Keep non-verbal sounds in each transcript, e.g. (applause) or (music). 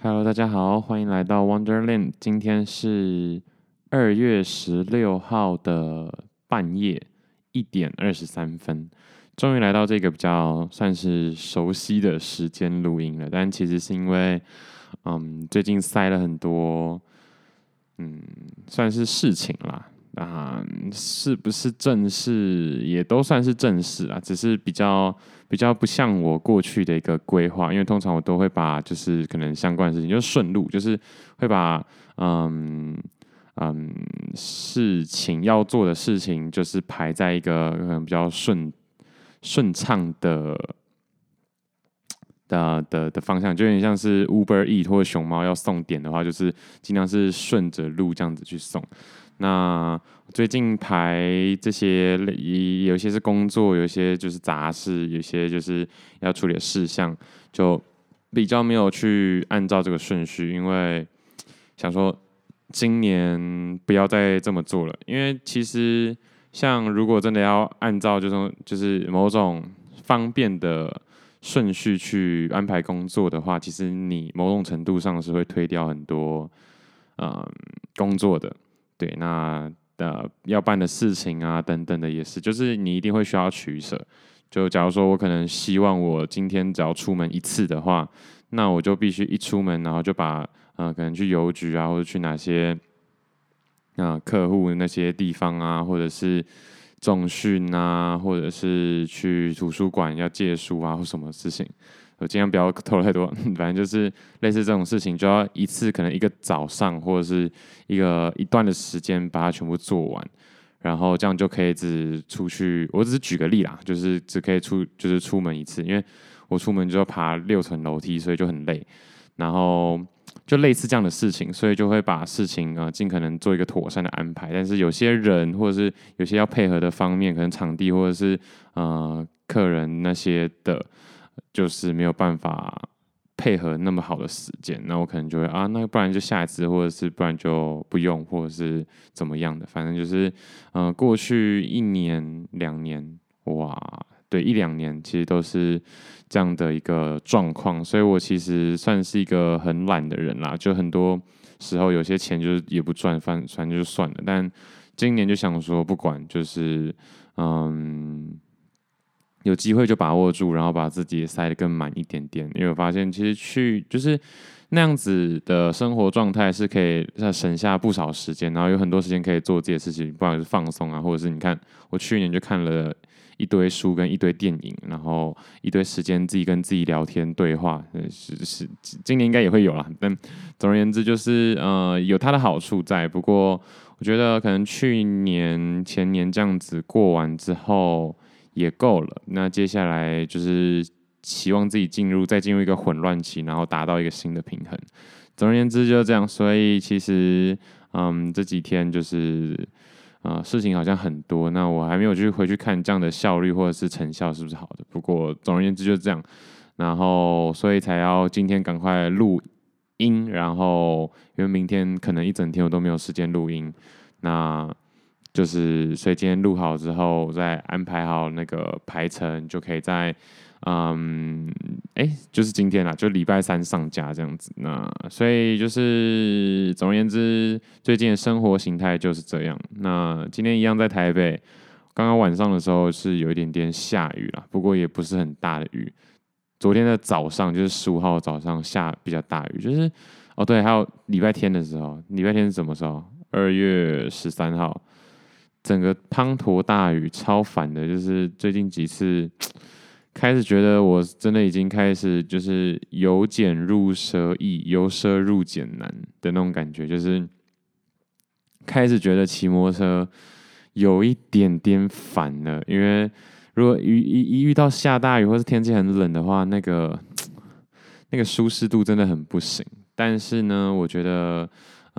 Hello，大家好，欢迎来到 Wonderland。今天是二月十六号的半夜一点二十三分，终于来到这个比较算是熟悉的时间录音了。但其实是因为，嗯，最近塞了很多，嗯，算是事情啦。啊，是不是正事也都算是正事啊，只是比较比较不像我过去的一个规划，因为通常我都会把就是可能相关的事情就是顺路，就是会把嗯嗯事情要做的事情就是排在一个可能比较顺顺畅的的的的方向，就有点像是 Uber E 或熊猫要送点的话，就是尽量是顺着路这样子去送。那最近排这些，有一些是工作，有些就是杂事，有些就是要处理的事项，就比较没有去按照这个顺序，因为想说今年不要再这么做了。因为其实像如果真的要按照这种就是某种方便的顺序去安排工作的话，其实你某种程度上是会推掉很多嗯工作的。对，那呃要办的事情啊，等等的也是，就是你一定会需要取舍。就假如说我可能希望我今天只要出门一次的话，那我就必须一出门，然后就把呃可能去邮局啊，或者去哪些啊、客户那些地方啊，或者是重训啊，或者是去图书馆要借书啊，或什么事情。我尽量不要透露太多，反正就是类似这种事情，就要一次可能一个早上或者是一个一段的时间把它全部做完，然后这样就可以只出去。我只是举个例啦，就是只可以出就是出门一次，因为我出门就要爬六层楼梯，所以就很累。然后就类似这样的事情，所以就会把事情啊尽可能做一个妥善的安排。但是有些人或者是有些要配合的方面，可能场地或者是呃客人那些的。就是没有办法配合那么好的时间，那我可能就会啊，那不然就下一次，或者是不然就不用，或者是怎么样的，反正就是，嗯、过去一年两年，哇，对，一两年其实都是这样的一个状况，所以我其实算是一个很懒的人啦，就很多时候有些钱就是也不赚，反反正就算了，但今年就想说不管，就是嗯。有机会就把握住，然后把自己塞得更满一点点。因为我发现，其实去就是那样子的生活状态是可以省下不少时间，然后有很多时间可以做这些事情，不管是放松啊，或者是你看，我去年就看了一堆书跟一堆电影，然后一堆时间自己跟自己聊天对话。是是，今年应该也会有啦。但总而言之，就是呃有它的好处在。不过我觉得可能去年前年这样子过完之后。也够了。那接下来就是期望自己进入，再进入一个混乱期，然后达到一个新的平衡。总而言之就是这样。所以其实，嗯，这几天就是，啊、事情好像很多。那我还没有去回去看这样的效率或者是成效是不是好的。不过总而言之就是这样。然后所以才要今天赶快录音。然后因为明天可能一整天我都没有时间录音。那。就是，所以今天录好之后，再安排好那个排程，就可以在，嗯，哎、就是今天啦，就礼拜三上架这样子。那所以就是，总而言之，最近的生活形态就是这样。那今天一样在台北，刚刚晚上的时候是有一点点下雨啦，不过也不是很大的雨。昨天的早上就是十五号早上下比较大雨，就是哦对，还有礼拜天的时候，礼拜天是什么时候？二月十三号。整个滂沱大雨，超烦的。就是最近几次，(tsk) 开始觉得我真的已经开始就是由俭入奢易，由奢入俭难的那种感觉。就是 (tsk) 开始觉得骑摩托车有一点点烦了，因为如果一一一遇到下大雨或是天气很冷的话，那个 (tsk) 那个舒适度真的很不行。但是呢，我觉得。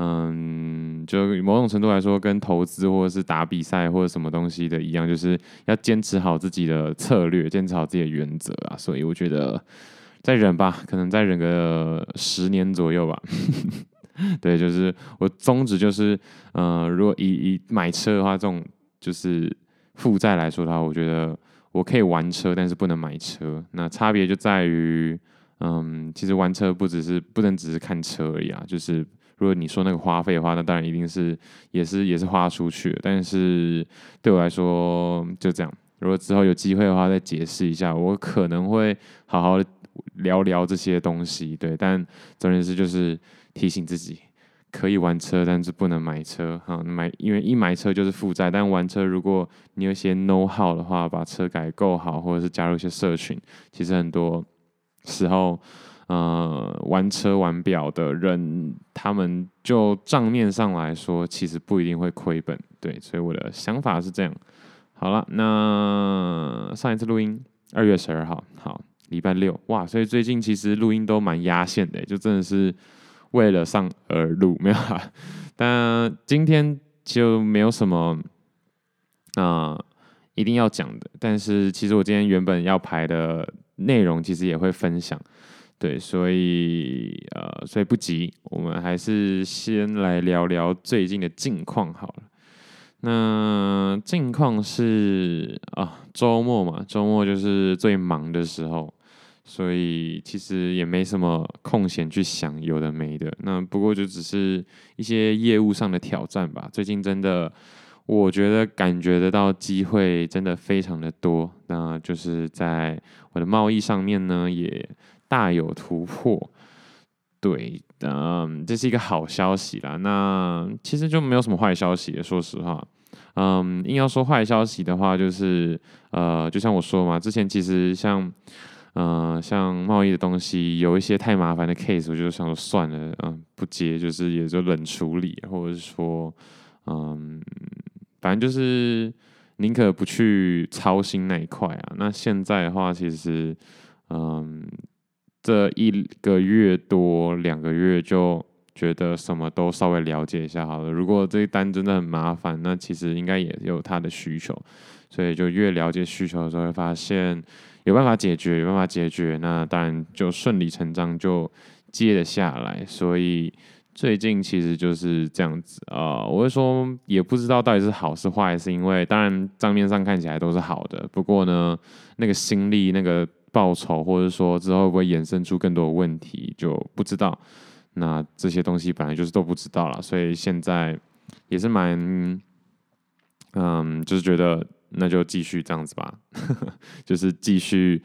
嗯，就某种程度来说，跟投资或者是打比赛或者什么东西的一样，就是要坚持好自己的策略，坚持好自己的原则啊。所以我觉得再忍吧，可能再忍个十年左右吧。(laughs) 对，就是我宗旨就是，呃，如果以以买车的话，这种就是负债来说的话，我觉得我可以玩车，但是不能买车。那差别就在于。嗯，其实玩车不只是不能只是看车而已啊，就是如果你说那个花费的话，那当然一定是也是也是花出去。但是对我来说就这样，如果之后有机会的话再解释一下，我可能会好好聊聊这些东西。对，但总而之就是提醒自己。可以玩车，但是不能买车哈。买，因为一买车就是负债。但玩车，如果你有些 know how 的话，把车改够好，或者是加入一些社群，其实很多时候，呃，玩车玩表的人，他们就账面上来说，其实不一定会亏本。对，所以我的想法是这样。好了，那上一次录音二月十二号，好，礼拜六，哇，所以最近其实录音都蛮压线的，就真的是。为了上而录，没有，但今天就没有什么啊、一定要讲的。但是其实我今天原本要排的内容，其实也会分享。对，所以呃，所以不急，我们还是先来聊聊最近的近况好了。那近况是啊，周末嘛，周末就是最忙的时候。所以其实也没什么空闲去想有的没的，那不过就只是一些业务上的挑战吧。最近真的，我觉得感觉得到机会真的非常的多，那就是在我的贸易上面呢也大有突破。对，嗯，这是一个好消息啦。那其实就没有什么坏消息，说实话，嗯，硬要说坏消息的话，就是呃，就像我说嘛，之前其实像。嗯、像贸易的东西有一些太麻烦的 case，我就想说算了，嗯、不接，就是也就冷处理，或者是说，嗯，反正就是宁可不去操心那一块啊。那现在的话，其实，嗯，这一个月多两个月就觉得什么都稍微了解一下好了。如果这一单真的很麻烦，那其实应该也有他的需求，所以就越了解需求的时候，会发现。有办法解决，有办法解决，那当然就顺理成章就接了下来。所以最近其实就是这样子啊、呃，我会说也不知道到底是好是坏，是因为当然账面上看起来都是好的，不过呢，那个心力、那个报酬，或者说之后会不会衍生出更多的问题，就不知道。那这些东西本来就是都不知道了，所以现在也是蛮，嗯，就是觉得。那就继续这样子吧，(laughs) 就是继续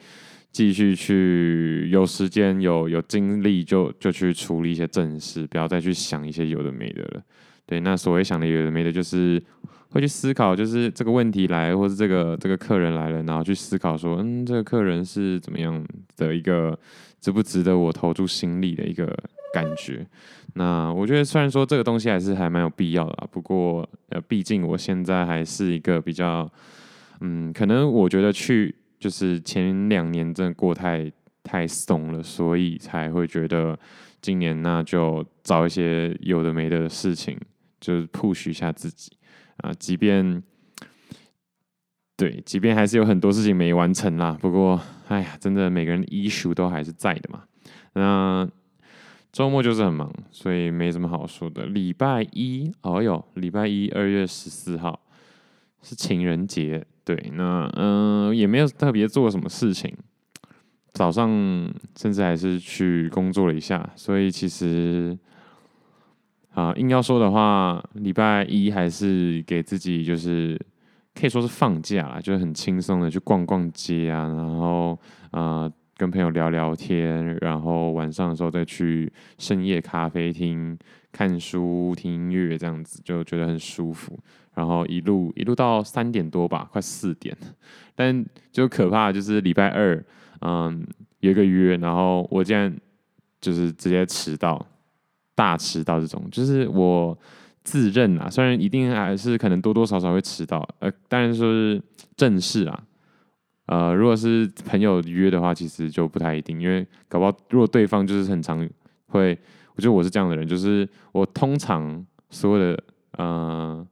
继续去有时间有有精力就就去处理一些正事，不要再去想一些有的没的了。对，那所谓想的有的没的，就是会去思考，就是这个问题来，或是这个这个客人来了，然后去思考说，嗯，这个客人是怎么样的一个，值不值得我投注心力的一个。感觉，那我觉得虽然说这个东西还是还蛮有必要的，不过呃，毕竟我现在还是一个比较，嗯，可能我觉得去就是前两年真的过太太松了，所以才会觉得今年那就找一些有的没的事情，就是 push 一下自己啊，即便对，即便还是有很多事情没完成啦，不过哎呀，真的每个人的医术都还是在的嘛，那。周末就是很忙，所以没什么好说的。礼拜一，哦哟，礼拜一二月十四号是情人节，对，那嗯、也没有特别做什么事情，早上甚至还是去工作了一下，所以其实啊，硬要说的话，礼拜一还是给自己就是可以说是放假啦，就是很轻松的去逛逛街啊，然后啊。跟朋友聊聊天，然后晚上的时候再去深夜咖啡厅看书、听音乐，这样子就觉得很舒服。然后一路一路到三点多吧，快四点。但就可怕就是礼拜二，嗯，有一个约，然后我竟然就是直接迟到，大迟到这种。就是我自认啊，虽然一定还是可能多多少少会迟到，呃，当然说是正式啊。呃，如果是朋友约的话，其实就不太一定，因为搞不好如果对方就是很常会，我觉得我是这样的人，就是我通常所有的呃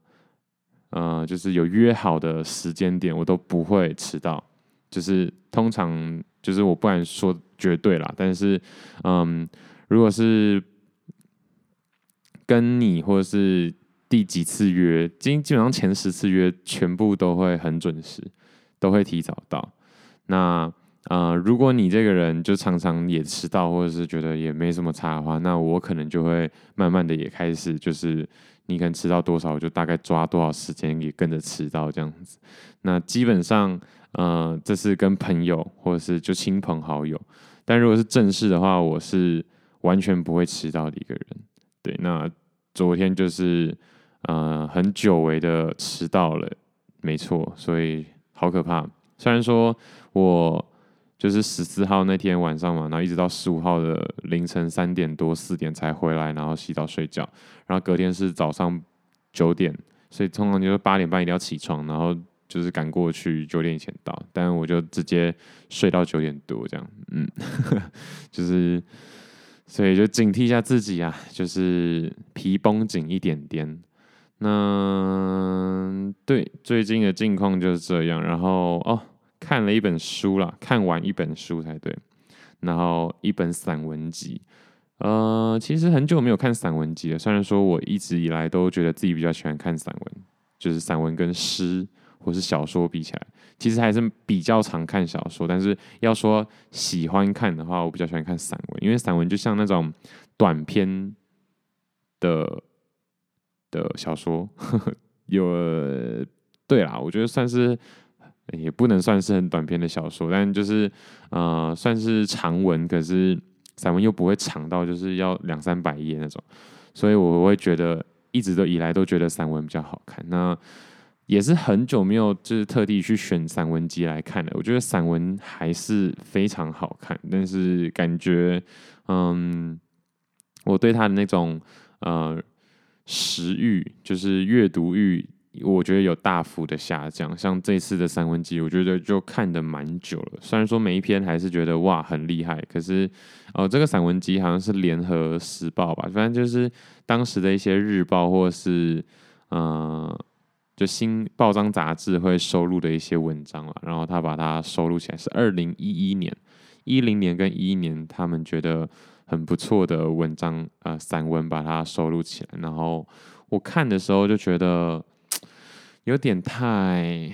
呃，就是有约好的时间点，我都不会迟到，就是通常就是我不敢说绝对啦，但是嗯，如果是跟你或者是第几次约，基基本上前十次约全部都会很准时。都会提早到，那呃，如果你这个人就常常也迟到，或者是觉得也没什么差的话，那我可能就会慢慢的也开始，就是你可能迟到多少，我就大概抓多少时间也跟着迟到这样子。那基本上，呃，这是跟朋友或者是就亲朋好友，但如果是正式的话，我是完全不会迟到的一个人。对，那昨天就是呃很久违的迟到了，没错，所以好可怕。虽然说我。就是十四号那天晚上嘛，然后一直到十五号的凌晨三点多四点才回来，然后洗澡睡觉，然后隔天是早上九点，所以通常就是八点半一定要起床，然后就是赶过去九点以前到，但我就直接睡到九点多这样，嗯，就 (laughs) 是所以就警惕一下自己啊，就是皮绷紧一点点。那对最近的近况就是这样，然后哦。看了一本书啦，看完一本书才对，然后一本散文集，呃，其实很久没有看散文集了。虽然说我一直以来都觉得自己比较喜欢看散文，就是散文跟诗或是小说比起来，其实还是比较常看小说。但是要说喜欢看的话，我比较喜欢看散文，因为散文就像那种短篇的的小说，呵 (laughs) 呵有对啦，我觉得算是。也不能算是很短篇的小说，但就是呃，算是长文，可是散文又不会长到就是要两三百页那种，所以我会觉得一直都以来都觉得散文比较好看。那也是很久没有就是特地去选散文集来看了。我觉得散文还是非常好看，但是感觉嗯，我对他的那种呃食欲，就是阅读欲。我觉得有大幅的下降，像这次的散文集，我觉得就看得蛮久了。虽然说每一篇还是觉得哇很厉害，可是哦，这个散文集好像是联合时报吧，反正就是当时的一些日报或是呃就新报章杂志会收录的一些文章了，然后他把它收录起来，是二零一一年、一零年跟一一年他们觉得很不错的文章呃散文，把它收录起来。然后我看的时候就觉得。有点太，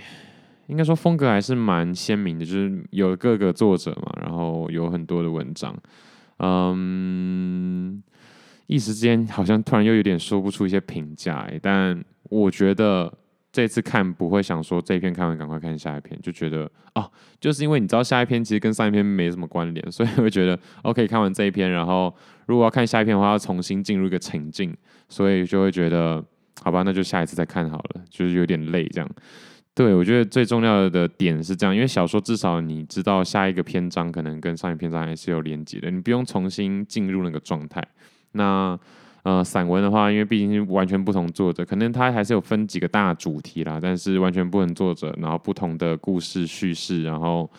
应该说风格还是蛮鲜明的，就是有各个作者嘛，然后有很多的文章，嗯，一时间好像突然又有点说不出一些评价，但我觉得这次看不会想说这一篇看完赶快看下一篇，就觉得哦，就是因为你知道下一篇其实跟上一篇没什么关联，所以 (laughs) 会觉得 OK 看完这一篇，然后如果要看下一篇的话，要重新进入一个情境，所以就会觉得。好吧，那就下一次再看好了，就是有点累这样。对，我觉得最重要的点是这样，因为小说至少你知道下一个篇章可能跟上一篇章还是有连接的，你不用重新进入那个状态。那呃，散文的话，因为毕竟是完全不同作者，可能它还是有分几个大主题啦，但是完全不同作者，然后不同的故事叙事，然后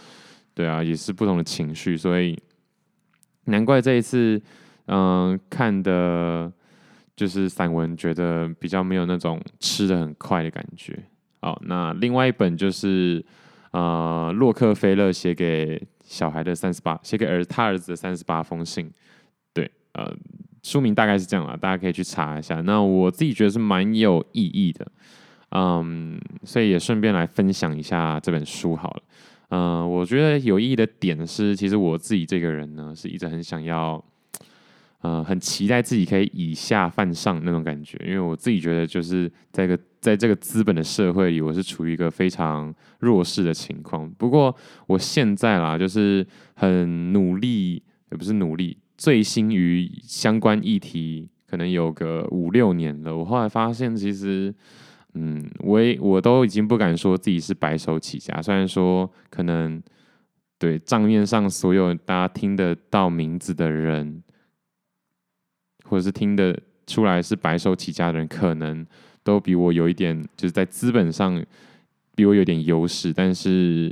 对啊，也是不同的情绪，所以难怪这一次嗯、看的。就是散文，觉得比较没有那种吃得很快的感觉。好，那另外一本就是呃，洛克菲勒写给小孩的三十八，写给儿他儿子的三十八封信。对，呃，书名大概是这样啦，大家可以去查一下。那我自己觉得是蛮有意义的，嗯，所以也顺便来分享一下这本书好了。嗯，我觉得有意义的点是，其实我自己这个人呢，是一直很想要。呃，很期待自己可以以下犯上那种感觉，因为我自己觉得就是在个在这个资本的社会里，我是处于一个非常弱势的情况。不过我现在啦，就是很努力，也不是努力，醉心于相关议题，可能有个五六年了。我后来发现，其实，嗯，我也我都已经不敢说自己是白手起家，虽然说可能对账面上所有大家听得到名字的人。或者是听得出来是白手起家的人，可能都比我有一点，就是在资本上比我有点优势。但是，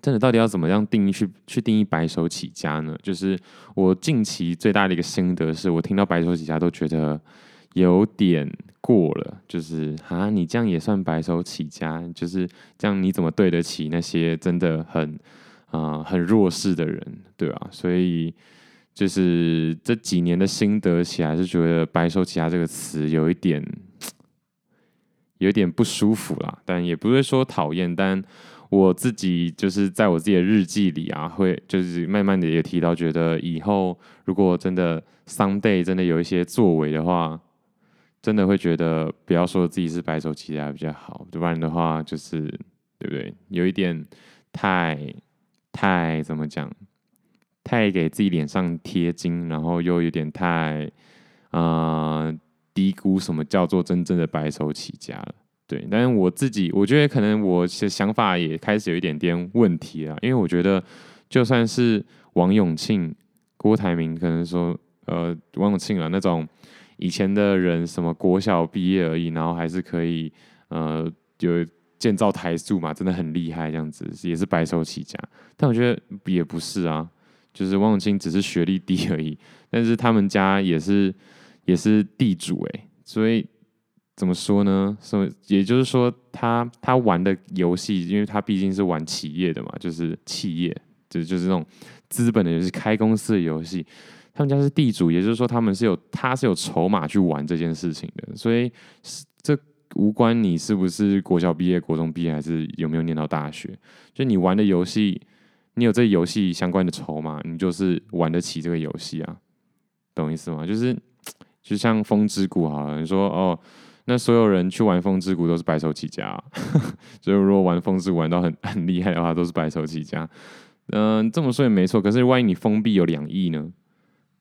真的到底要怎么样定义去去定义白手起家呢？就是我近期最大的一个心得是，我听到白手起家都觉得有点过了。就是啊，你这样也算白手起家？就是这样，你怎么对得起那些真的很啊、很弱势的人，对吧、啊？所以。就是这几年的心得起来，是觉得“白手起家”这个词有一点，有一点不舒服啦。但也不会说讨厌，但我自己就是在我自己的日记里啊，会就是慢慢的也提到，觉得以后如果真的 someday 真的有一些作为的话，真的会觉得不要说自己是白手起家比较好，不然的话就是对不对？有一点太太怎么讲？太给自己脸上贴金，然后又有点太啊、低估什么叫做真正的白手起家了。对，但是我自己，我觉得可能我的想法也开始有一点点问题了，因为我觉得就算是王永庆、郭台铭，可能说呃王永庆啊那种以前的人，什么国小毕业而已，然后还是可以呃有建造台塑嘛，真的很厉害，这样子也是白手起家。但我觉得也不是啊，就是王永庆只是学历低而已，但是他们家也是也是地主哎、所以。怎么说呢？所以也就是说他，他玩的游戏，因为他毕竟是玩企业的嘛，就是企业，就就是那种资本的游戏，开公司的游戏。他们家是地主，也就是说，他们是有他是有筹码去玩这件事情的。所以这无关你是不是国小毕业、国中毕业，还是有没有念到大学。就你玩的游戏，你有这游戏相关的筹码，你就是玩得起这个游戏啊，懂意思吗？就是就像风之谷好了，你说哦。那所有人去玩风之谷都是白手起家，啊，(laughs) 所以如果玩风之谷玩到很 (laughs) 很厉害的话，都是白手起家。嗯、这么说也没错。可是万一你封闭有两亿呢？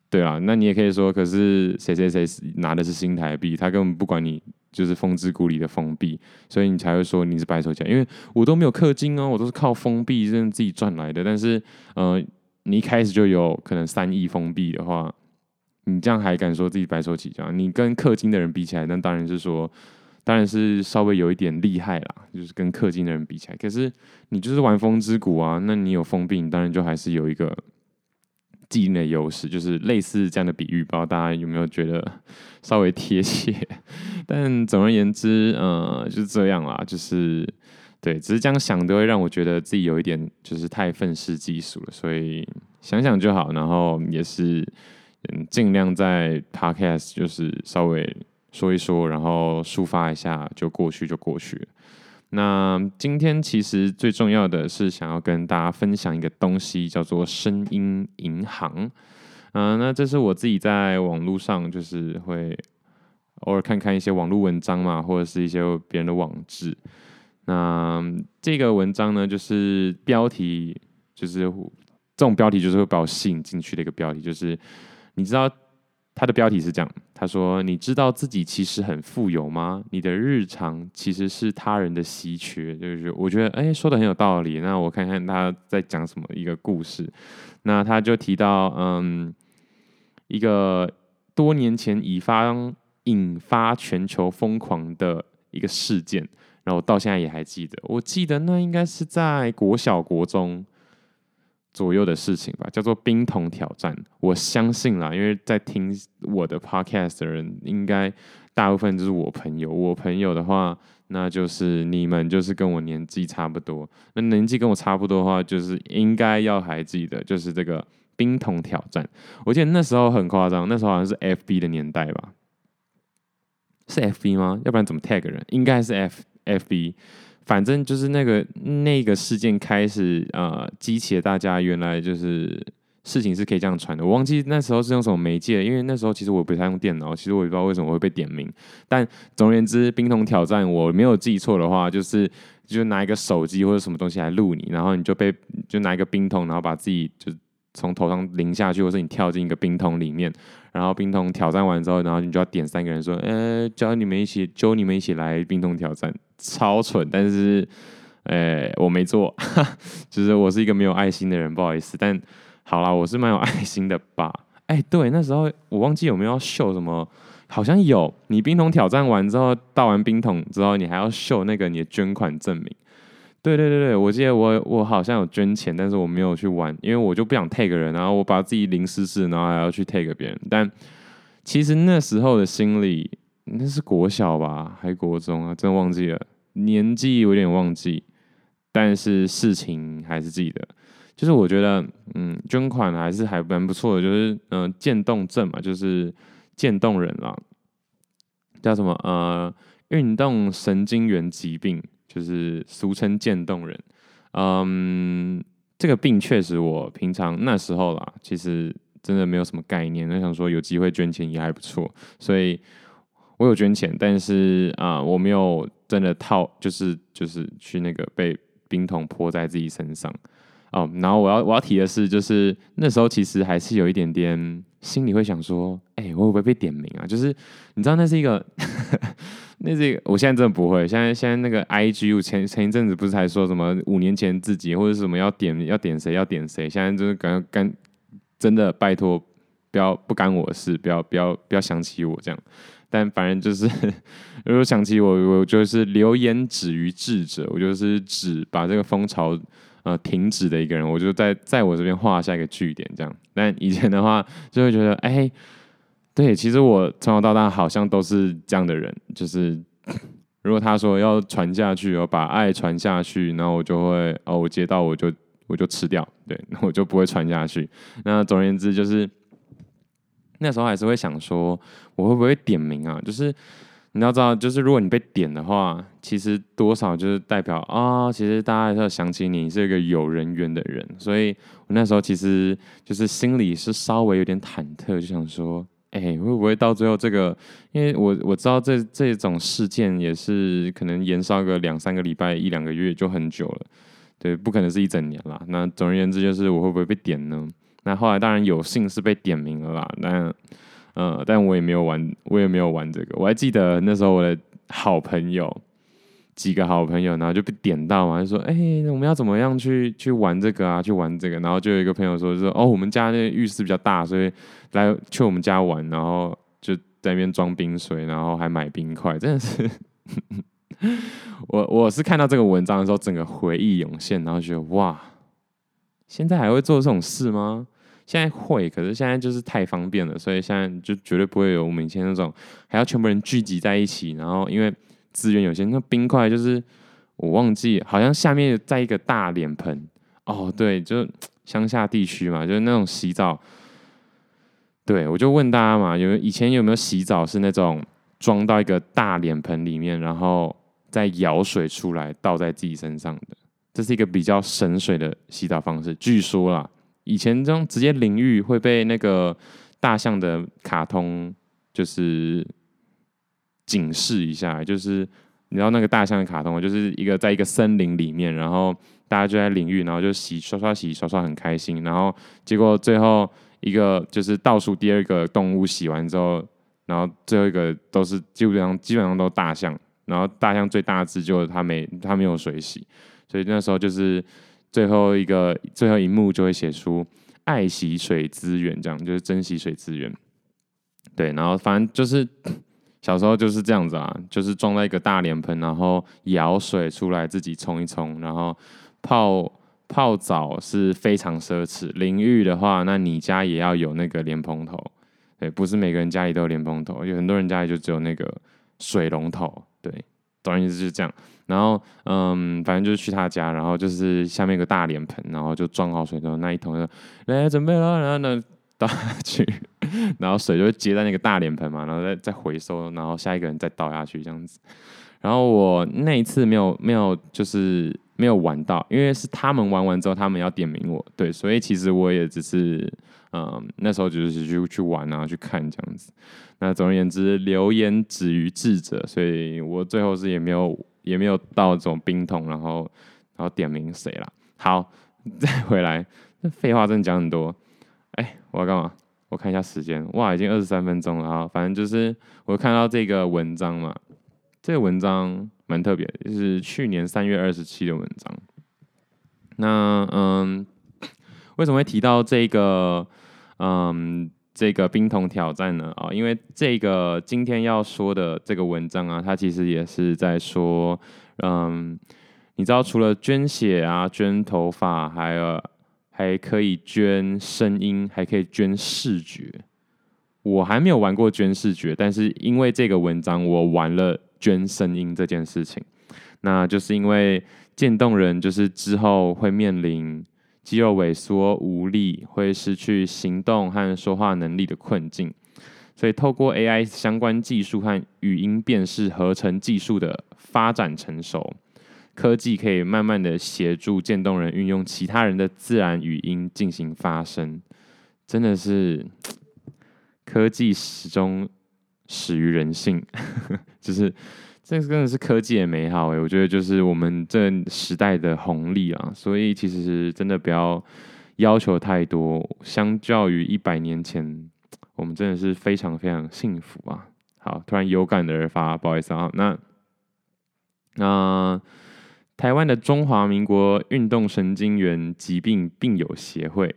对啊，那你也可以说，可是谁谁谁拿的是新台币，他根本不管你就是风之谷里的封闭，所以你才会说你是白手起家。因为我都没有氪金哦，我都是靠封闭认自己赚来的。但是，呃，你一开始就有可能三亿封闭的话。你这样还敢说自己白手起家？你跟氪金的人比起来，那当然是说，当然是稍微有一点厉害啦，就是跟氪金的人比起来。可是你就是玩风之谷啊，那你有封病，当然就还是有一个技能的优势，就是类似这样的比喻，不知道大家有没有觉得 (laughs) 稍微贴切？(laughs) 但总而言之，呃，就是这样啦，就是对，只是这样想都会让我觉得自己有一点就是太愤世嫉俗了，所以想想就好，然后也是。嗯，尽量在 podcast 就是稍微说一说，然后抒发一下，就过去就过去。那今天其实最重要的是想要跟大家分享一个东西，叫做声音银行。嗯，那这是我自己在网络上就是会偶尔看看一些网络文章嘛，或者是一些别人的网志。那这个文章呢，就是标题就是这种标题，就是会把我吸引进去的一个标题，就是。你知道他的标题是这样，他说：“你知道自己其实很富有吗？你的日常其实是他人的稀缺。”就是我觉得，哎，说的很有道理。那我看看他在讲什么一个故事。那他就提到，嗯，一个多年前已发引发全球疯狂的一个事件，然后到现在也还记得。我记得那应该是在国小国中。左右的事情吧，叫做冰桶挑战。我相信啦，因为在听我的 podcast 的人，应该大部分就是我朋友。我朋友的话，那就是你们，就是跟我年纪差不多。那年纪跟我差不多的话，就是应该要还记得，就是这个冰桶挑战。我记得那时候很夸张，那时候好像是 FB 的年代吧？是 FB 吗？要不然怎么 tag 人？应该是 F FB。反正就是那个那个事件开始，呃，激起了大家原来就是事情是可以这样传的。我忘记那时候是用什么媒介，因为那时候其实我不太用电脑，其实我也不知道为什么会被点名。但总而言之，冰桶挑战我没有记错的话，就是就拿一个手机或者什么东西来录你，然后你就被就拿一个冰桶，然后把自己就从头上淋下去，或者你跳进一个冰桶里面，然后冰桶挑战完之后，然后你就要点三个人说，呃，叫你们一起，揪你们一起来冰桶挑战。超蠢，但是，诶、我没做，(laughs) 就是我是一个没有爱心的人，不好意思。但好啦，我是蛮有爱心的吧？哎、对，那时候我忘记有没有要秀什么，好像有。你冰桶挑战完之后，倒完冰桶之后，你还要秀那个你的捐款证明。对对对对，我记得我我好像有捐钱，但是我没有去玩，因为我就不想 take 人，然后我把自己淋湿湿，然后还要去 take 别人。但其实那时候的心里。那是国小吧，还国中啊？真忘记了，年纪有点忘记，但是事情还是记得。就是我觉得，嗯，捐款还是还蛮不错的。就是，嗯、渐冻症嘛，就是渐冻人啦，叫什么？呃，运动神经元疾病，就是俗称渐冻人。嗯，这个病确实我平常那时候啦，其实真的没有什么概念，我想说有机会捐钱也还不错，所以我有捐钱，但是啊、我没有真的套，就是就是去那个被冰桶泼在自己身上。哦，然后我要我要提的是，就是那时候其实还是有一点点心里会想说，哎、我会不会被点名啊？就是你知道那是一个。(laughs) 那这个，我现在真的不会。现在现在那个 IG，前前一阵子不是还说什么五年前自己或者什么要点要点谁要点谁？现在就是感觉干真的拜托，不要不干我的事，不要不要不要想起我这样。但反正就是，(laughs) 如果想起我，我就是流言止于智者，我就是指把这个风潮呃停止的一个人，我就在在我这边画下一个句点这样。但以前的话，就会觉得哎。对，其实我从小到大好像都是这样的人，就是 (laughs) 如果他说要传下去，我把爱传下去，然后我就会哦，我接到我就我就吃掉，对，那 (laughs) 我就不会传下去。那总而言之，就是那时候还是会想说，我会不会点名啊？就是你要知道，就是如果你被点的话，其实多少就是代表啊、其实大家还是要想起你是一个有人缘的人。所以我那时候其实就是心里是稍微有点忐忑，就想说。哎、会不会到最后这个？因为我我知道这这种事件也是可能延烧个两三个礼拜、一两个月就很久了，对，不可能是一整年啦。那总而言之，就是我会不会被点呢？那后来当然有幸是被点名了啦。那呃，但我也没有玩，我也没有玩这个。我还记得那时候我的好朋友。几个好朋友，然后就被点到嘛，就说：“哎、欸，我们要怎么样去去玩这个啊？去玩这个。”然后就有一个朋友说：“说哦，我们家那浴室比较大，所以来去我们家玩，然后就在那边装冰水，然后还买冰块，真的是。(laughs) ”我我是看到这个文章的时候，整个回忆涌现，然后觉得哇，现在还会做这种事吗？现在会，可是现在就是太方便了，所以现在就绝对不会有我们以前那种还要全部人聚集在一起，然后因为。资源有限，那冰块就是我忘记，好像下面在一个大脸盆哦，对，就乡下地区嘛，就是那种洗澡。对，我就问大家嘛，有以前有没有洗澡是那种装到一个大脸盆里面，然后再舀水出来倒在自己身上的？这是一个比较省水的洗澡方式。据说啦，以前这种直接淋浴会被那个大象的卡通就是。警示一下，就是你知道那个大象的卡通，就是一个在一个森林里面，然后大家就在淋浴，然后就洗刷刷洗刷刷很开心，然后结果最后一个就是倒数第二个动物洗完之后，然后最后一个都是基本上基本上都大象，然后大象最大只就它没它没有水洗，所以那时候就是最后一个最后一幕就会写出爱惜水资源，这样就是珍惜水资源，对，然后反正就是。小时候就是这样子啊，就是装在一个大脸盆，然后舀水出来自己冲一冲，然后泡泡澡是非常奢侈。淋浴的话，那你家也要有那个莲蓬头，对，不是每个人家里都有莲蓬头，有很多人家里就只有那个水龙头，对，总而言之就是这样。然后嗯，反正就是去他家，然后就是下面有个大脸盆，然后就装好水之后，那一桶就来准备了，然后呢倒下去。(laughs) 然后水就接在那个大脸盆嘛，然后再再回收，然后下一个人再倒下去这样子。然后我那一次没有没有就是没有玩到，因为是他们玩完之后，他们要点名我，对，所以其实我也只是嗯那时候就是去去玩啊去看这样子。那总而言之，流言止于智者，所以我最后是也没有也没有到这种冰桶，然后然后点名谁啦。好，(laughs) 再回来，那废话真的讲很多。哎，我要干嘛？我看一下时间，哇，已经二十三分钟了啊！反正就是我看到这个文章嘛，这个文章蛮特别的，就是去年三月二十七的文章。那嗯，为什么会提到这个嗯这个冰桶挑战呢？啊，因为这个今天要说的这个文章啊，它其实也是在说，嗯，你知道除了捐血啊、捐头发，还有。还可以捐声音，还可以捐视觉。我还没有玩过捐视觉，但是因为这个文章，我玩了捐声音这件事情。那就是因为渐冻人就是之后会面临肌肉萎缩、无力，会失去行动和说话能力的困境，所以透过 AI 相关技术和语音辨识合成技术的发展成熟。科技可以慢慢的协助渐冻人运用其他人的自然语音进行发声，真的是 (tsk) 科技始终始于人性，(laughs) 就是这真的是科技的美好诶，我觉得就是我们这时代的红利啊，所以其实真的不要要求太多，相较于一百年前，我们真的是非常非常幸福啊。好，突然有感而发，不好意思啊，那那。台湾的中华民国运动神经元疾病病友协会，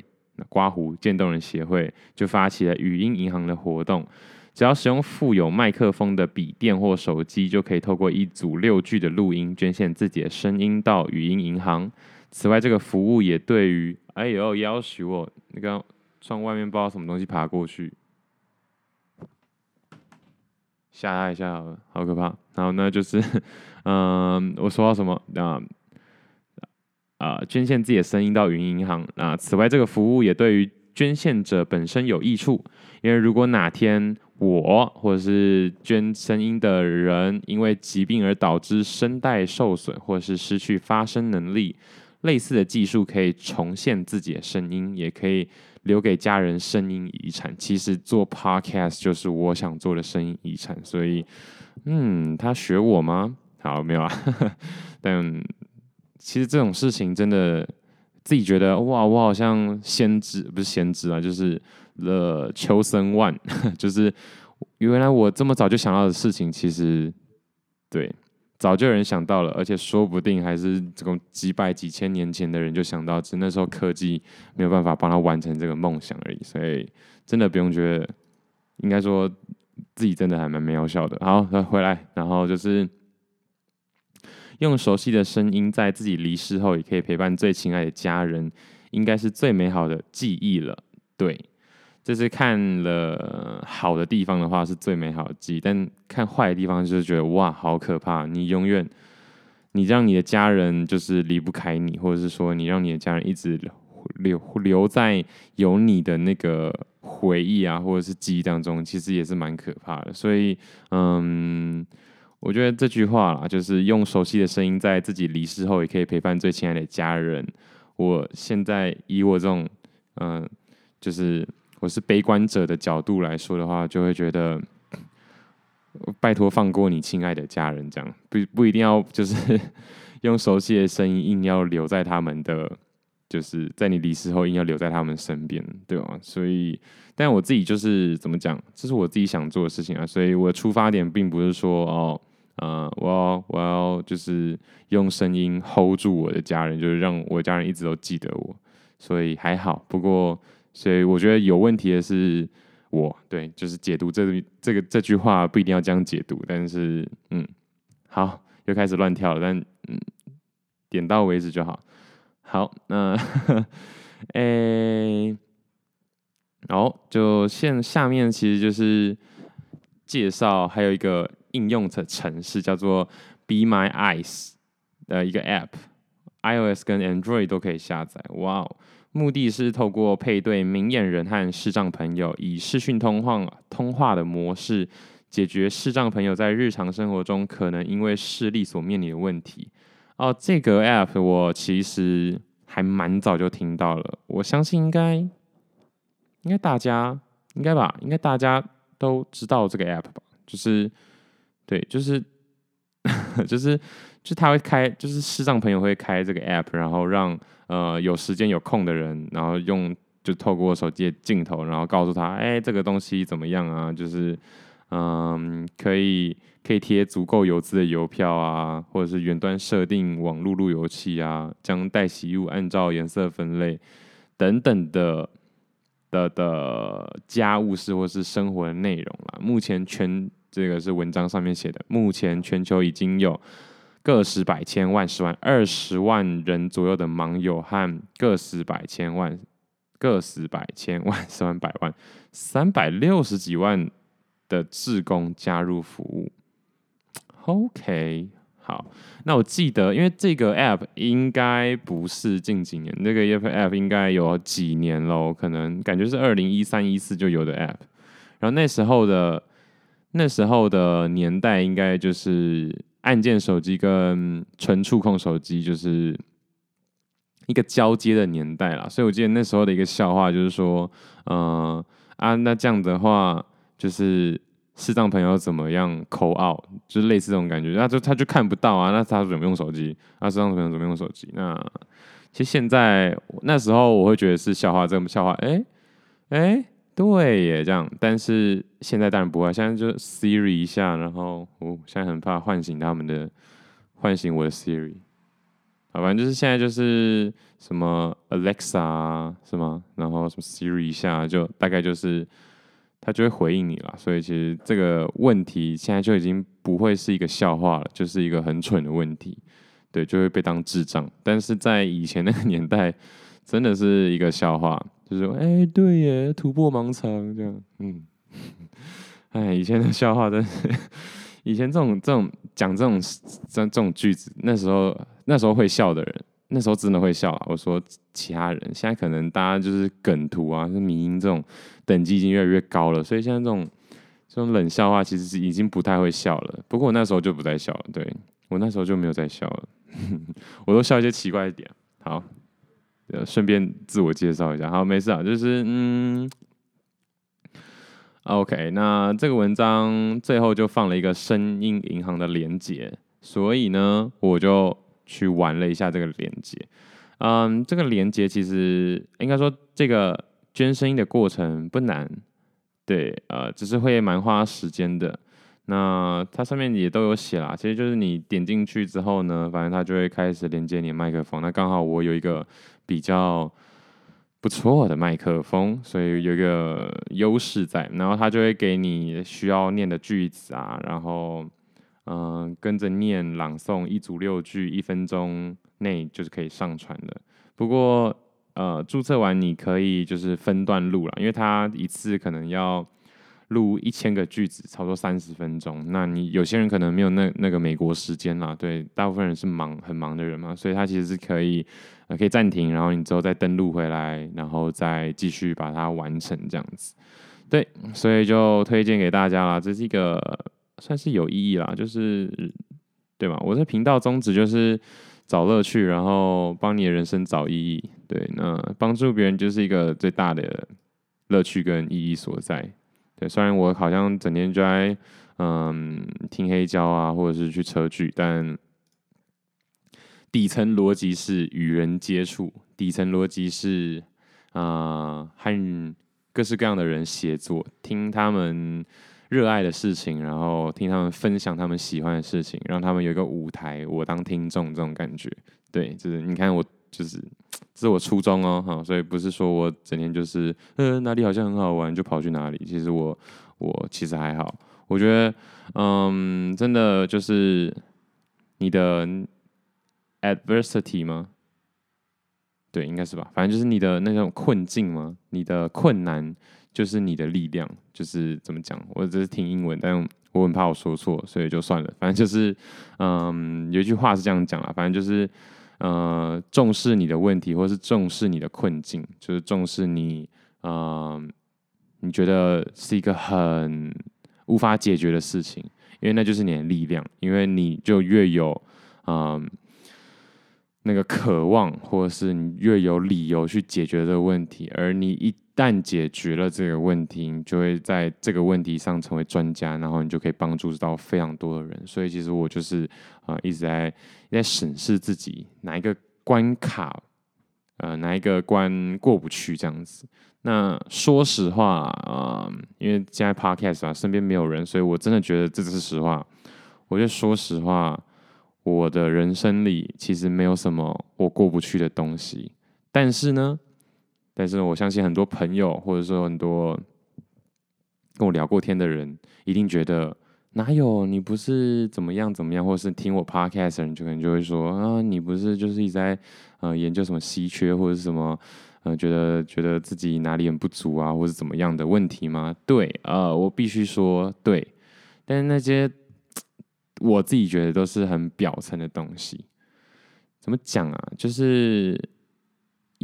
刮胡渐冻人协会就发起了语音银行的活动，只要使用附有麦克风的笔电或手机，就可以透过一组六句的录音捐献自己的声音到语音银行。此外，这个服务也对于哎呦要求我那个窗外面不知道什么东西爬过去，吓他一下好了，好可怕。然后呢，就是。嗯，(laughs) 我说到什么？啊啊，捐献自己的声音到语音银行。啊，此外，这个服务也对于捐献者本身有益处，因为如果哪天我或者是捐声音的人因为疾病而导致声带受损，或者是失去发声能力，类似的技术可以重现自己的声音，也可以留给家人声音遗产。其实做 Podcast 就是我想做的声音遗产，所以，嗯，他学我吗？好，没有啊，(laughs) 但其实这种事情真的自己觉得哇，我好像先知不是先知啊，就是了求生万，(laughs) 就是原来我这么早就想到的事情，其实对早就有人想到了，而且说不定还是这种几百几千年前的人就想到，只那时候科技没有办法帮他完成这个梦想而已，所以真的不用觉得，应该说自己真的还蛮渺小的。好，回来，然后就是。用熟悉的声音，在自己离世后也可以陪伴最亲爱的家人，应该是最美好的记忆了。对，这是看了好的地方的话，是最美好的记忆；但看坏的地方，就是觉得哇，好可怕！你永远，你让你的家人就是离不开你，或者是说，你让你的家人一直留留在有你的那个回忆啊，或者是记忆当中，其实也是蛮可怕的。所以，嗯。我觉得这句话啦，就是用熟悉的声音，在自己离世后也可以陪伴最亲爱的家人。我现在以我这种，嗯、就是我是悲观者的角度来说的话，就会觉得，拜托放过你亲爱的家人，这样不不一定要就是 (laughs) 用熟悉的声音硬要留在他们的，就是在你离世后硬要留在他们身边，对吧？所以，但我自己就是怎么讲，这是我自己想做的事情啊，所以我出发点并不是说哦。呃，我要我要就是用声音 hold 住我的家人，就是让我家人一直都记得我，所以还好。不过，所以我觉得有问题的是我，对，就是解读这这个这句话不一定要这样解读，但是嗯，好，又开始乱跳了，但嗯，点到为止就好。好，那 (laughs) 诶，然后就现下面其实就是介绍还有一个。应用的程式叫做 Be My Eyes 的一个 App，iOS 跟 Android 都可以下载。哇哦！目的是透过配对明眼人和视障朋友，以视讯通话通话的模式，解决视障朋友在日常生活中可能因为视力所面临的问题。哦，这个 App 我其实还蛮早就听到了，我相信应该应该大家应该吧，应该大家都知道这个 App 吧，就是。对，就是，(laughs) 就是，就他会开，就是视障朋友会开这个 app，然后让呃有时间有空的人，然后用就透过手机的镜头，然后告诉他，哎，这个东西怎么样啊？就是嗯，可以可以贴足够邮资的邮票啊，或者是远端设定网络路由器啊，将待洗物按照颜色分类等等的的的家务事或是生活的内容啦。目前全。这个是文章上面写的。目前全球已经有个十百千万十万二十万人左右的盲友和个十百千万个十百千万十万百万三百六十几万的志工加入服务。OK，好，那我记得，因为这个 App 应该不是近几年，那个 App 应该有几年喽，可能感觉是二零一三一四就有的 App，然后那时候的。那时候的年代应该就是按键手机跟纯触控手机就是一个交接的年代啦。所以我记得那时候的一个笑话就是说，嗯、啊，那这样的话就是。视障朋友怎么样抠 out，就是类似这种感觉，那就他就看不到啊，那他怎么用手机？那视障朋友怎么用手机？那其实现在那时候我会觉得是笑话，这种笑话，哎、欸、哎、对耶，这样。但是现在当然不会，现在就 Siri 一下，然后我现在很怕唤醒他们的，唤醒我的 Siri。好，反正就是现在就是什么 Alexa 是吗？然后什么 Siri 一下，就大概就是。他就会回应你了，所以其实这个问题现在就已经不会是一个笑话了，就是一个很蠢的问题，对，就会被当智障。但是在以前那个年代，真的是一个笑话，就是说，哎、对耶，突破盲肠这样，嗯，(laughs) 哎，以前的笑话真是，以前这种这种讲这种这这种句子，那时候那时候会笑的人。那时候真的会笑啊！我说其他人，现在可能大家就是梗图啊，是迷因这种等级已经越来越高了，所以现在这种这种冷笑话其实是已经不太会笑了。不过我那时候就不再笑了，对，我那时候就没有再笑了，(laughs) 我都笑一些奇怪的点。好，呃顺便自我介绍一下，好，没事啊，就是嗯，OK，那这个文章最后就放了一个声音银行的连接，所以呢，我就。去玩了一下这个连接，嗯，这个连接其实应该说这个捐声音的过程不难，对，呃，只是会蛮花时间的。那它上面也都有写啦，其实就是你点进去之后呢，反正它就会开始连接你的麦克风。那刚好我有一个比较不错的麦克风，所以有一个优势在。然后它就会给你需要念的句子啊，然后。嗯、跟着念朗诵一组六句，一分钟内就是可以上传的。不过，呃，注册完你可以就是分段录了，因为它一次可能要录一千个句子，差不多三十分钟。那你有些人可能没有那那个美国时间啦，对，大部分人是忙很忙的人嘛，所以他其实是可以呃可以暂停，然后你之后再登录回来，然后再继续把它完成这样子。对，所以就推荐给大家啦，这是一个。算是有意义啦，就是对吧？我这频道宗旨就是找乐趣，然后帮你的人生找意义。对，那帮助别人就是一个最大的乐趣跟意义所在。对，虽然我好像整天就在嗯听黑胶啊，或者是去车聚，但底层逻辑是与人接触，底层逻辑是啊、呃、和各式各样的人协作，听他们。热爱的事情，然后听他们分享他们喜欢的事情，让他们有一个舞台，我当听众这种感觉，对，就是你看我就是这是我初衷哦，哈，所以不是说我整天就是呃哪里好像很好玩就跑去哪里，其实我我其实还好，我觉得嗯真的就是你的 adversity 吗？对，应该是吧，反正就是你的那种困境吗？你的困难。就是你的力量，就是怎么讲？我只是听英文，但我很怕我说错，所以就算了。反正就是，嗯，有一句话是这样讲啦，反正就是，呃，重视你的问题，或是重视你的困境，就是重视你，嗯，你觉得是一个很无法解决的事情，因为那就是你的力量，因为你就越有，嗯，那个渴望，或者是你越有理由去解决这个问题，而你一。旦解决了这个问题，你就会在这个问题上成为专家，然后你就可以帮助到非常多的人。所以其实我就是啊、呃，一直在在审视自己哪一个关卡，呃，哪一个关过不去这样子。那说实话啊、因为现在 Podcast 啊，身边没有人，所以我真的觉得这是实话。我觉得说实话，我的人生里其实没有什么我过不去的东西，但是呢。但是我相信很多朋友，或者说很多跟我聊过天的人，一定觉得哪有你不是怎么样怎么样，或者是听我 podcast 的人就可能就会说啊，你不是就是一直在呃研究什么稀缺或者是什么呃觉得觉得自己哪里很不足啊，或者怎么样的问题吗？对，呃，我必须说对，但是那些我自己觉得都是很表层的东西，怎么讲啊？就是。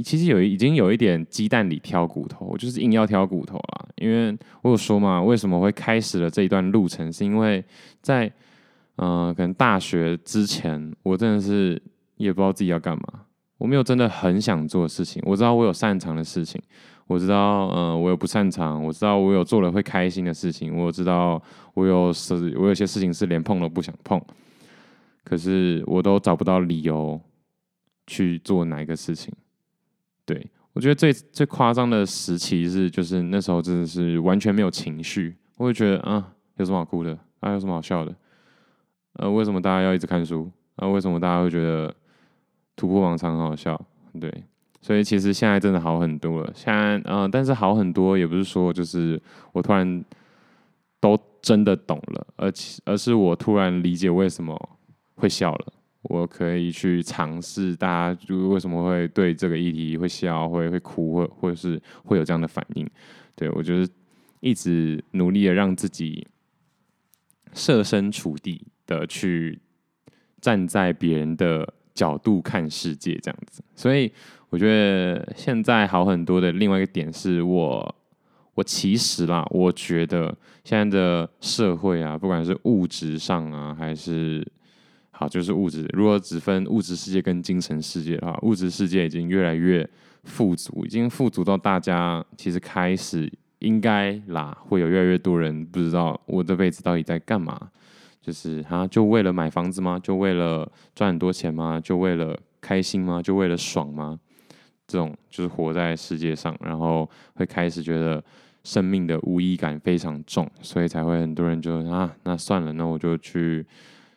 其实有已经有一点鸡蛋里挑骨头，我就是硬要挑骨头了。因为我有说嘛，为什么会开始了这一段路程，是因为在嗯、呃，可能大学之前，我真的是也不知道自己要干嘛。我没有真的很想做事情，我知道我有擅长的事情，我知道，嗯、我有不擅长，我知道我有做了会开心的事情，我知道我有事，我有些事情是连碰都不想碰，可是我都找不到理由去做哪一个事情。对，我觉得最最夸张的时期是，就是那时候真的是完全没有情绪，我会觉得啊，有什么好哭的？啊，有什么好笑的？呃，为什么大家要一直看书？啊，为什么大家会觉得？突破盲肠很好笑，对，所以其实现在真的好很多了。现在，嗯、但是好很多也不是说就是我突然都真的懂了，而且而是我突然理解为什么会笑了。我可以去尝试，大家就为什么会对这个议题会笑，会会哭，或或者是会有这样的反应。对，我就是一直努力的让自己设身处地的去站在别人的。角度看世界这样子，所以我觉得现在好很多的另外一个点是我，我其实啦，我觉得现在的社会啊，不管是物质上啊，还是好就是物质，如果只分物质世界跟精神世界的话，物质世界已经越来越富足，已经富足到大家其实开始应该啦，会有越来越多人不知道我这辈子到底在干嘛。就是他，就为了买房子吗？就为了赚很多钱吗？就为了开心吗？就为了爽吗？这种就是活在世界上，然后会开始觉得生命的无意义感非常重，所以才会很多人就啊，那算了，那我就去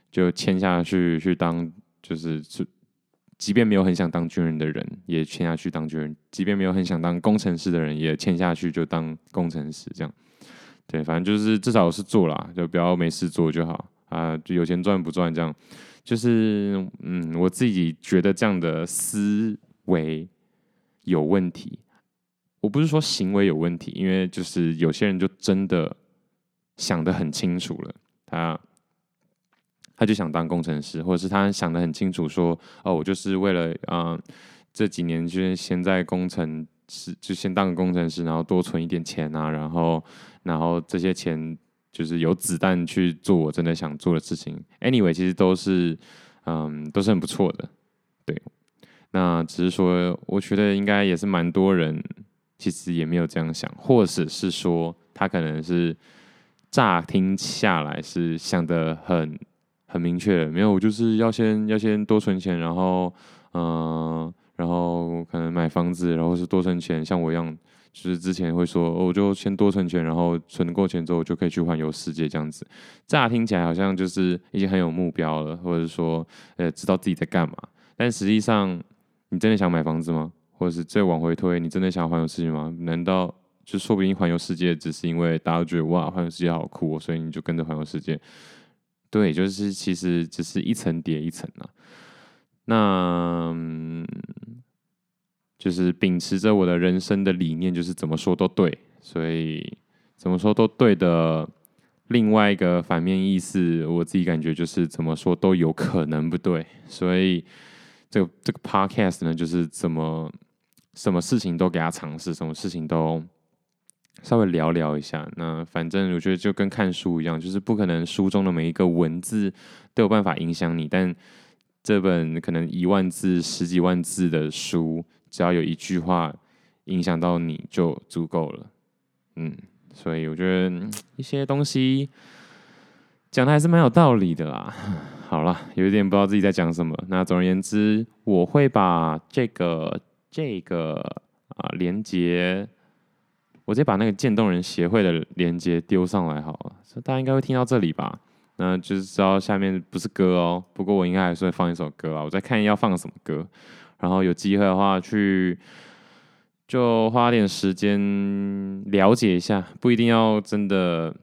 就签下去去当，就是即便没有很想当军人的人，也签下去当军人；即便没有很想当工程师的人，也签下去就当工程师。这样，对，反正就是至少是做啦，就不要没事做就好。啊，就有钱赚不赚这样，就是嗯，我自己觉得这样的思维有问题。我不是说行为有问题，因为就是有些人就真的想得很清楚了，他他就想当工程师，或者是他想得很清楚说，哦，我就是为了啊、呃、这几年就是先在工程师就先当个工程师，然后多存一点钱啊，然后然后这些钱。就是有子弹去做我真的想做的事情。Anyway，其实都是，嗯，都是很不错的。那只是说，我觉得应该也是蛮多人，其实也没有这样想，或者是说，他可能是乍听下来是想得很很明确，没有，我就是要先要先多存钱，然后，嗯，然后可能买房子，然后是多存钱，像我一样。就是之前会说，我就先多存钱，然后存够钱之后，就可以去环游世界这样子。乍听起来好像就是已经很有目标了，或者说，呃，知道自己在干嘛。但实际上，你真的想买房子吗？或者是再往回推，你真的想环游世界吗？难道就说不定环游世界只是因为大家都觉得哇，环游世界好酷哦，所以你就跟着环游世界？对，就是其实只是一层叠一层啊。那。就是秉持着我的人生的理念，就是怎么说都对，所以怎么说都对的。另外一个反面意思，我自己感觉就是怎么说都有可能不对。所以这个这个 podcast 呢，就是怎么什么事情都给他尝试，什么事情都稍微聊聊一下。那反正我觉得就跟看书一样，就是不可能书中的每一个文字都有办法影响你，但这本可能一万字、十几万字的书。只要有一句话影响到你就足够了，嗯，所以我觉得一些东西讲的还是蛮有道理的啦。(sighs) 好了，有一点不知道自己在讲什么。那总而言之，我会把这个这个啊连接，我直接把那个渐冻人协会的连接丢上来好了，所以大家应该会听到这里吧？那就是知道下面不是歌哦，不过我应该还是会放一首歌啊。我在看要放什么歌。然后有机会的话，去就花点时间了解一下，不一定要真的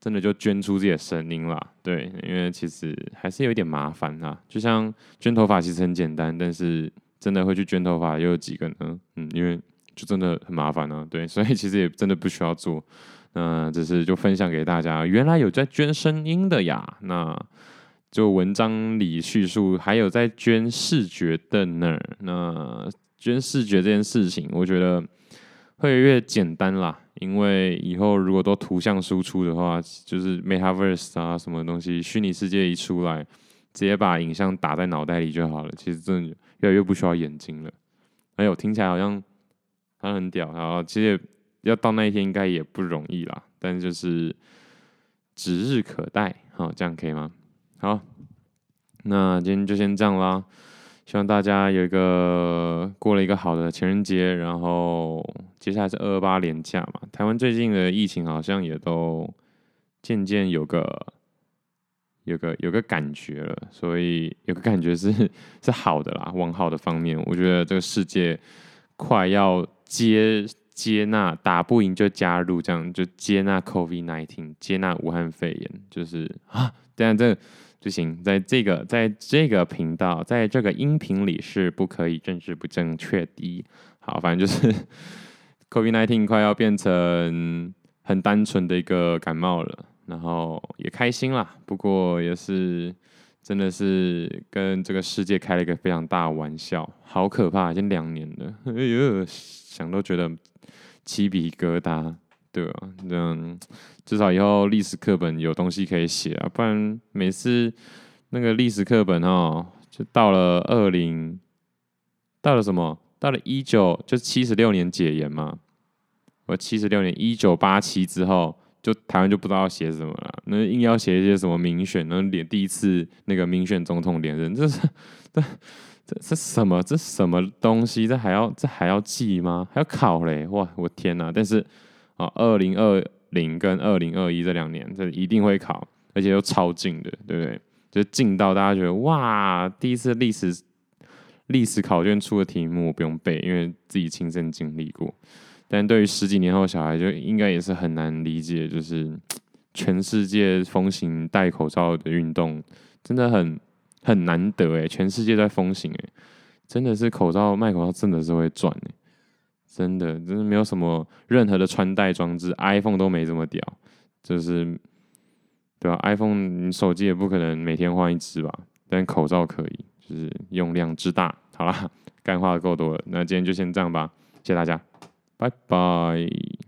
真的就捐出自己的声音啦。对，因为其实还是有一点麻烦啊。就像捐头发其实很简单，但是真的会去捐头发又有几个呢？嗯，因为就真的很麻烦啊。对，所以其实也真的不需要做。那只是就分享给大家，原来有在捐声音的呀。那。就文章里叙述，还有在捐视觉的那儿，那捐视觉这件事情，我觉得会越简单啦，因为以后如果都图像输出的话，就是 Metaverse 啊什么东西，虚拟世界一出来，直接把影像打在脑袋里就好了。其实真的越来越不需要眼睛了。哎呦，听起来好像好像很屌，然后其实要到那一天应该也不容易啦，但就是指日可待。好，这样可以吗？好，那今天就先这样啦。希望大家有一个过了一个好的情人节，然后接下来是二二八连假嘛。台湾最近的疫情好像也都渐渐有个有个有个感觉了，所以有个感觉是 (laughs) 是好的啦，往好的方面，我觉得这个世界快要接接纳，打不赢就加入，这样就接纳 COVID-19，接纳武汉肺炎，就是啊，这样这。就行，在这个在这个频道，在这个音频里是不可以政治不正确的。好，反正就是 (laughs) COVID-19 快要变成很单纯的一个感冒了，然后也开心啦。不过也是真的是跟这个世界开了一个非常大玩笑，好可怕，已经两年了，哎呦，想都觉得鸡皮疙瘩。对啊，这样至少以后历史课本有东西可以写啊，不然每次那个历史课本哦，就到了二零，到了什么？到了一九，就七十六年解严嘛。我七十六年一九八七之后，就台湾就不知道写什么了。那硬要写一些什么民选，那连第一次那个民选总统连任，这是这这这什么？这什么东西？这还要这还要记吗？还要考嘞？哇，我天哪！但是。啊，二零二零跟二零二一这两年，这一定会考，而且又超近的，对不对？就近到大家觉得哇，第一次历史历史考卷出的题目不用背，因为自己亲身经历过。但对于十几年后小孩，就应该也是很难理解，就是 (tsk) 全世界风行戴口罩的运动，真的很很难得哎，全世界在风行哎，真的是口罩卖口罩真的是会赚哎。真的，真的没有什么任何的穿戴装置，iPhone 都没这么屌，就是对吧？iPhone 你手机也不可能每天换一只吧，但口罩可以，就是用量之大。好啦，(laughs) 干话够多了，那今天就先这样吧，谢谢大家，拜拜。